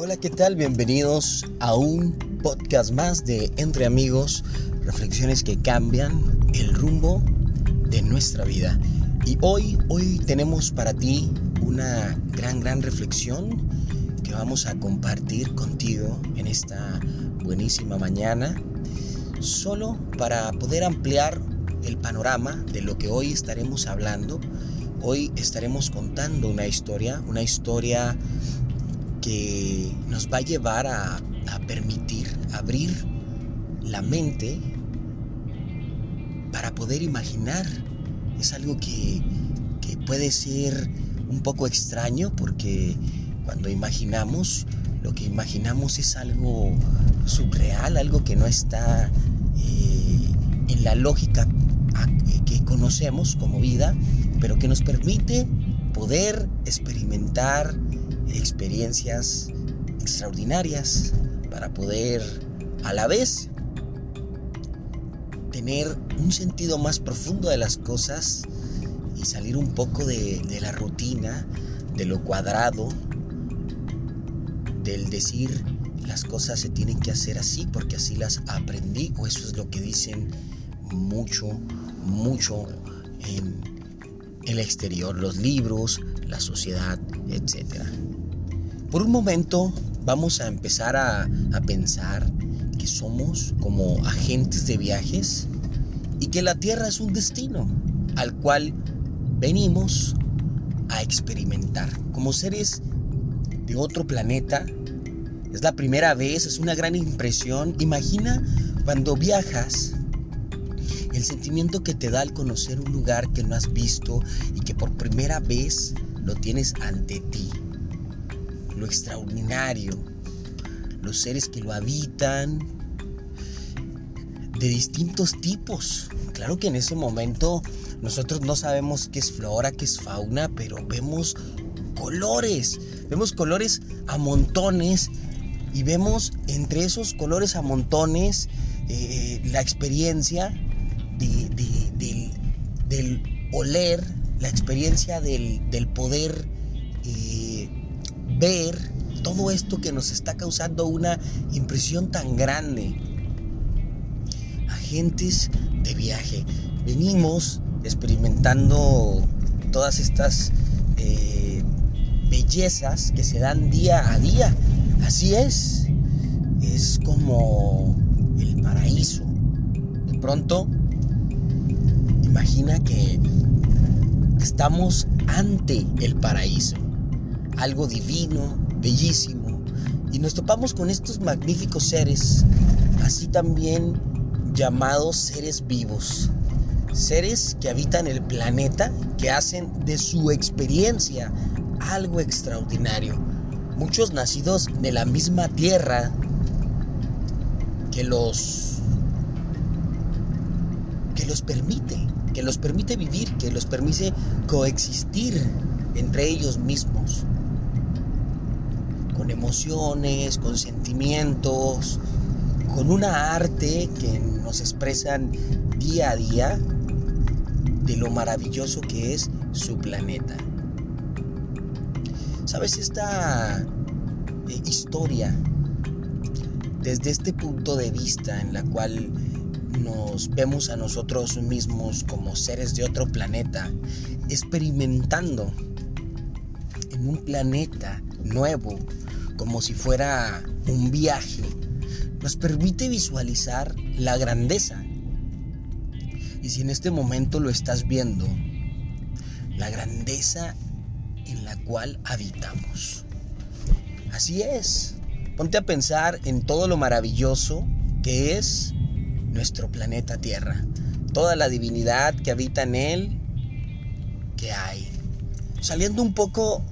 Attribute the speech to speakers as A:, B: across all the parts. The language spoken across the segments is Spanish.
A: Hola, ¿qué tal? Bienvenidos a un podcast más de Entre Amigos, reflexiones que cambian el rumbo de nuestra vida. Y hoy, hoy tenemos para ti una gran, gran reflexión que vamos a compartir contigo en esta buenísima mañana, solo para poder ampliar el panorama de lo que hoy estaremos hablando. Hoy estaremos contando una historia, una historia que nos va a llevar a, permitir abrir la mente para poder imaginar. Es algo que, que puede ser un poco extraño porque cuando imaginamos, lo que imaginamos es algo subreal, algo que no está eh, en la lógica que conocemos como vida, pero que nos permite poder experimentar experiencias extraordinarias para poder a la vez tener un sentido más profundo de las cosas y salir un poco de, la rutina, de lo cuadrado, del decir las cosas se tienen que hacer así porque así las aprendí o eso es lo que dicen mucho, mucho en el exterior, los libros, la sociedad, etc. Por un momento vamos a empezar a, pensar que somos como agentes de viajes y que la Tierra es un destino al cual venimos a experimentar. Como seres de otro planeta, es la primera vez, es una gran impresión. Imagina cuando viajas, el sentimiento que te da al conocer un lugar que no has visto y que por primera vez lo tienes ante ti lo extraordinario, los seres que lo habitan, de distintos tipos. Claro que en ese momento nosotros no sabemos qué es flora, qué es fauna, pero vemos colores, vemos colores a montones y vemos entre esos colores a montones eh, la experiencia del, oler, la experiencia del, poder eh, ver todo esto que nos está causando una impresión tan grande. Agentes de viaje. Venimos experimentando todas estas eh, bellezas que se dan día a día. Así es. Es como el paraíso. De pronto, imagina que estamos ante el paraíso algo divino, bellísimo, y nos topamos con estos magníficos seres, así también llamados seres vivos, seres que habitan el planeta, que hacen de su experiencia algo extraordinario, muchos nacidos de la misma tierra que los que los permite, que los permite vivir, que los permite coexistir entre ellos mismos emociones, con sentimientos, con una arte que nos expresan día a día de lo maravilloso que es su planeta. ¿Sabes esta eh, historia desde este punto de vista en la cual nos vemos a nosotros mismos como seres de otro planeta, experimentando en un planeta nuevo, como si fuera un viaje, nos permite visualizar la grandeza. Y si en este momento lo estás viendo, la grandeza en la cual habitamos. Así es. Ponte a pensar en todo lo maravilloso que es nuestro planeta Tierra. Toda la divinidad que habita en él que hay. Saliendo un poco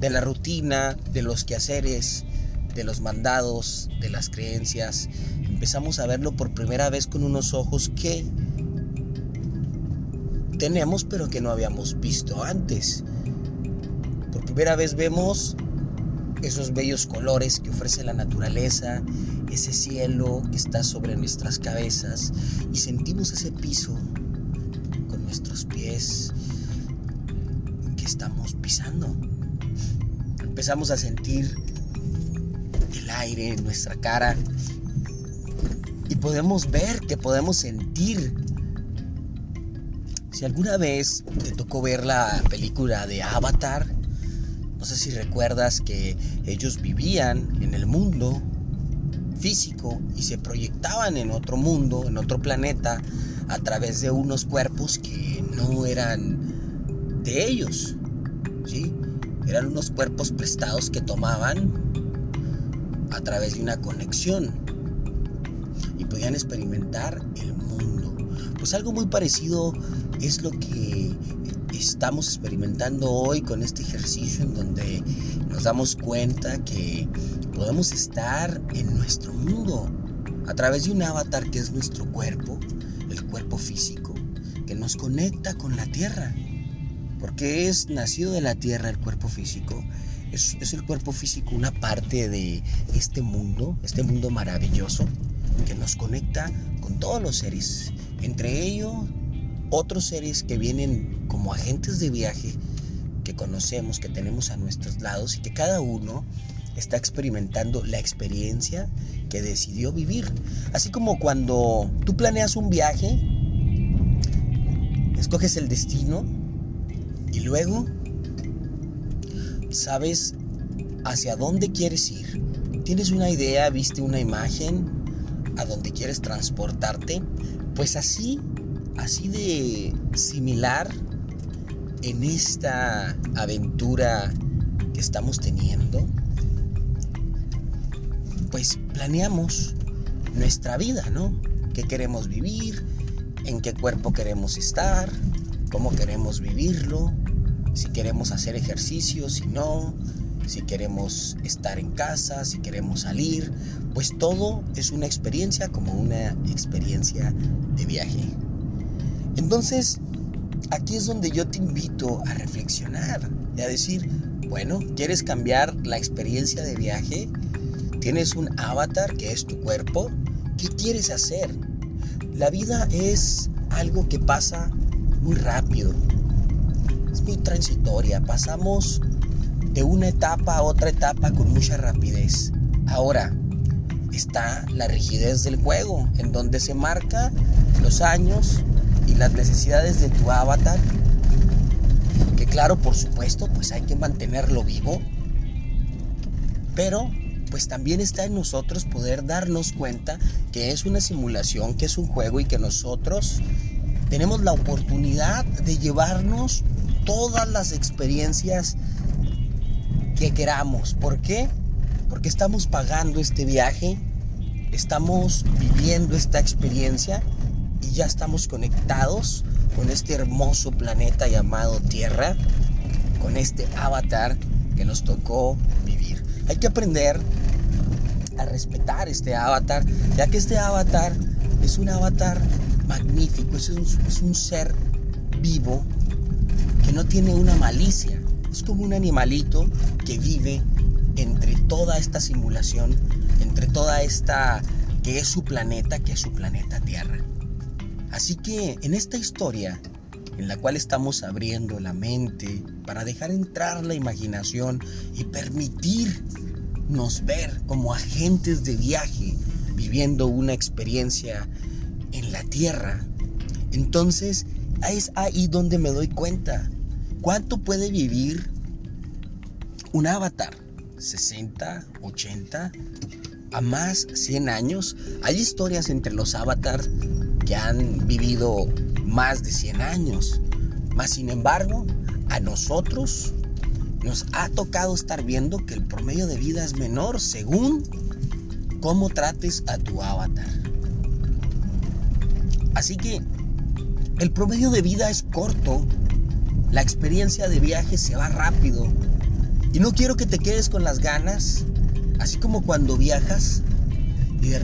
A: de la rutina, de los quehaceres, de los mandados, de las creencias, empezamos a verlo por primera vez con unos ojos que tenemos pero que no habíamos visto antes. Por primera vez vemos esos bellos colores que ofrece la naturaleza, ese cielo que está sobre nuestras cabezas y sentimos ese piso con nuestros pies que estamos pisando empezamos a sentir el aire en nuestra cara y podemos ver, que podemos sentir. Si alguna vez te tocó ver la película de Avatar, no sé si recuerdas que ellos vivían en el mundo físico y se proyectaban en otro mundo, en otro planeta, a través de unos cuerpos que no eran de ellos. Eran unos cuerpos prestados que tomaban a través de una conexión y podían experimentar el mundo. Pues algo muy parecido es lo que estamos experimentando hoy con este ejercicio en donde nos damos cuenta que podemos estar en nuestro mundo a través de un avatar que es nuestro cuerpo, el cuerpo físico, que nos conecta con la tierra. Porque es nacido de la tierra el cuerpo físico. Es, es el cuerpo físico una parte de este mundo, este mundo maravilloso, que nos conecta con todos los seres. Entre ellos, otros seres que vienen como agentes de viaje, que conocemos, que tenemos a nuestros lados y que cada uno está experimentando la experiencia que decidió vivir. Así como cuando tú planeas un viaje, escoges el destino luego sabes hacia dónde quieres ir. Tienes una idea, viste una imagen a dónde quieres transportarte. Pues así, así de similar en esta aventura que estamos teniendo pues planeamos nuestra vida, ¿no? ¿Qué queremos vivir? ¿En qué cuerpo queremos estar? ¿Cómo queremos vivirlo? Si queremos hacer ejercicio, si no, si queremos estar en casa, si queremos salir, pues todo es una experiencia como una experiencia de viaje. Entonces, aquí es donde yo te invito a reflexionar y a decir, bueno, ¿quieres cambiar la experiencia de viaje? Tienes un avatar que es tu cuerpo. ¿Qué quieres hacer? La vida es algo que pasa muy rápido. Es muy transitoria. Pasamos de una etapa a otra etapa con mucha rapidez. Ahora está la rigidez del juego, en donde se marca los años y las necesidades de tu avatar. Que claro, por supuesto, pues hay que mantenerlo vivo. Pero pues también está en nosotros poder darnos cuenta que es una simulación, que es un juego y que nosotros tenemos la oportunidad de llevarnos todas las experiencias que queramos. ¿Por qué? Porque estamos pagando este viaje, estamos viviendo esta experiencia y ya estamos conectados con este hermoso planeta llamado Tierra, con este avatar que nos tocó vivir. Hay que aprender a respetar este avatar, ya que este avatar es un avatar magnífico, es un, es un ser vivo que no tiene una malicia, es como un animalito que vive entre toda esta simulación, entre toda esta que es su planeta, que es su planeta Tierra. Así que en esta historia, en la cual estamos abriendo la mente para dejar entrar la imaginación y permitir nos ver como agentes de viaje viviendo una experiencia en la tierra. Entonces es ahí donde me doy cuenta cuánto puede vivir un avatar. 60, 80, a más 100 años. Hay historias entre los avatars que han vivido más de 100 años. Más sin embargo, a nosotros nos ha tocado estar viendo que el promedio de vida es menor según cómo trates a tu avatar. Así que el promedio de vida es corto, la experiencia de viaje se va rápido. Y no quiero que te quedes con las ganas, así como cuando viajas y de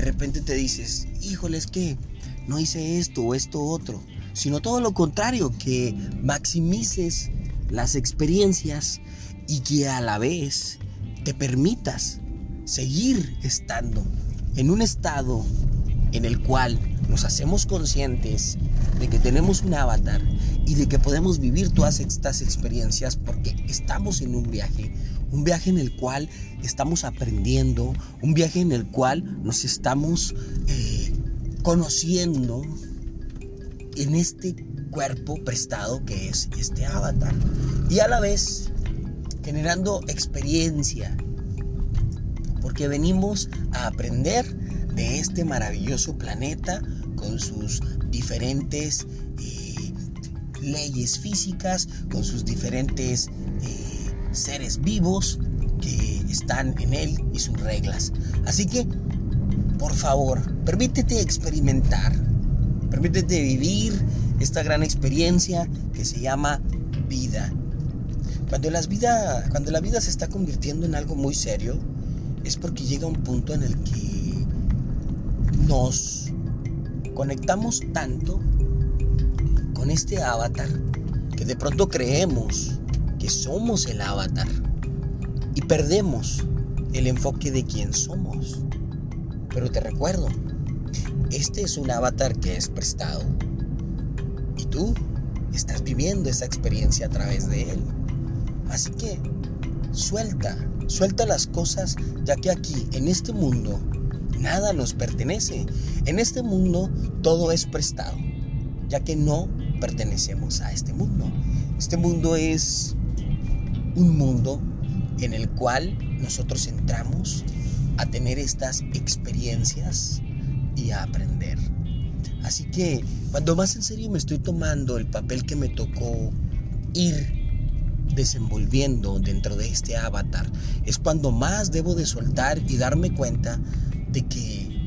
A: repente, te dices, híjole, es que no hice esto o esto otro, sino todo lo contrario, que maximices las experiencias y que a la vez te permitas seguir estando en un estado en el cual nos hacemos conscientes de que tenemos un avatar y de que podemos vivir todas estas experiencias porque estamos en un viaje, un viaje en el cual estamos aprendiendo, un viaje en el cual nos estamos eh, conociendo en este cuerpo prestado que es este avatar. Y a la vez generando experiencia porque venimos a aprender de este maravilloso planeta con sus diferentes eh, leyes físicas, con sus diferentes eh, seres vivos que están en él y sus reglas. Así que, por favor, permítete experimentar, permítete vivir esta gran experiencia que se llama vida. Cuando, las vida, cuando la vida se está convirtiendo en algo muy serio, es porque llega un punto en el que nos conectamos tanto con este avatar que de pronto creemos que somos el avatar y perdemos el enfoque de quién somos. Pero te recuerdo, este es un avatar que es prestado y tú estás viviendo esa experiencia a través de él. Así que suelta, suelta las cosas, ya que aquí, en este mundo, nada nos pertenece. En este mundo todo es prestado, ya que no pertenecemos a este mundo. Este mundo es un mundo en el cual nosotros entramos a tener estas experiencias y a aprender. Así que cuando más en serio me estoy tomando el papel que me tocó ir desenvolviendo dentro de este avatar, es cuando más debo de soltar y darme cuenta que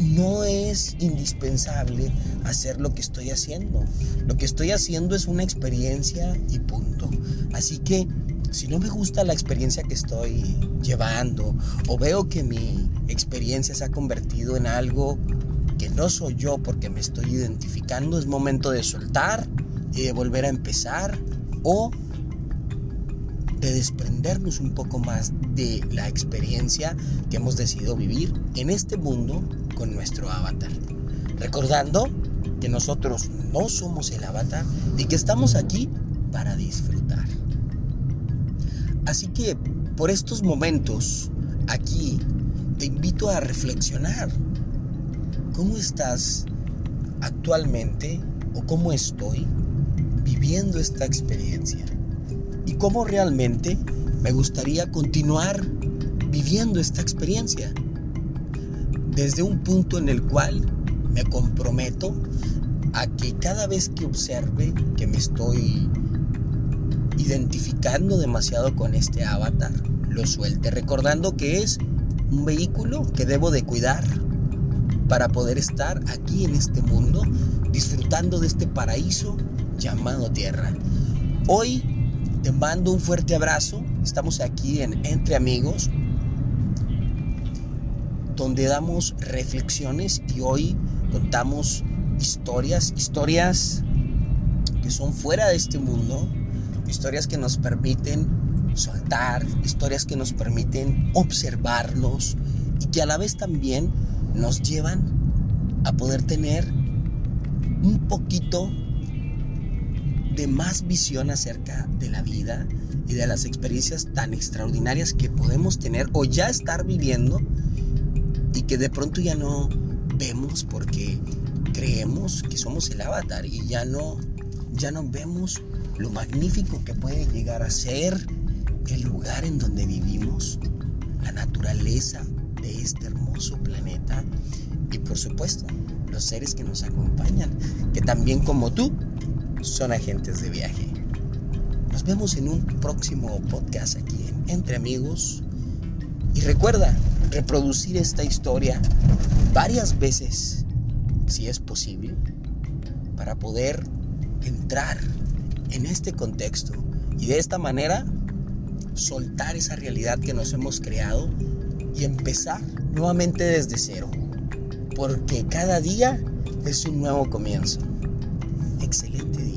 A: no es indispensable hacer lo que estoy haciendo. Lo que estoy haciendo es una experiencia y punto. Así que si no me gusta la experiencia que estoy llevando o veo que mi experiencia se ha convertido en algo que no soy yo porque me estoy identificando, es momento de soltar y de volver a empezar o de desprendernos un poco más de la experiencia que hemos decidido vivir en este mundo con nuestro avatar. Recordando que nosotros no somos el avatar y que estamos aquí para disfrutar. Así que por estos momentos aquí te invito a reflexionar. ¿Cómo estás actualmente o cómo estoy viviendo esta experiencia? Y cómo realmente me gustaría continuar viviendo esta experiencia. Desde un punto en el cual me comprometo a que cada vez que observe que me estoy identificando demasiado con este avatar, lo suelte, recordando que es un vehículo que debo de cuidar para poder estar aquí en este mundo, disfrutando de este paraíso llamado tierra. Hoy te mando un fuerte abrazo. Estamos aquí en Entre Amigos, donde damos reflexiones y hoy contamos historias, historias que son fuera de este mundo, historias que nos permiten soltar, historias que nos permiten observarnos y que a la vez también nos llevan a poder tener un poquito de más visión acerca de la vida y de las experiencias tan extraordinarias que podemos tener o ya estar viviendo y que de pronto ya no vemos porque creemos que somos el avatar y ya no ya no vemos lo magnífico que puede llegar a ser el lugar en donde vivimos, la naturaleza de este hermoso planeta y por supuesto los seres que nos acompañan, que también como tú son agentes de viaje. Nos vemos en un próximo podcast aquí en Entre Amigos. Y recuerda reproducir esta historia varias veces, si es posible, para poder entrar en este contexto y de esta manera soltar esa realidad que nos hemos creado y empezar nuevamente desde cero. Porque cada día es un nuevo comienzo. Excelente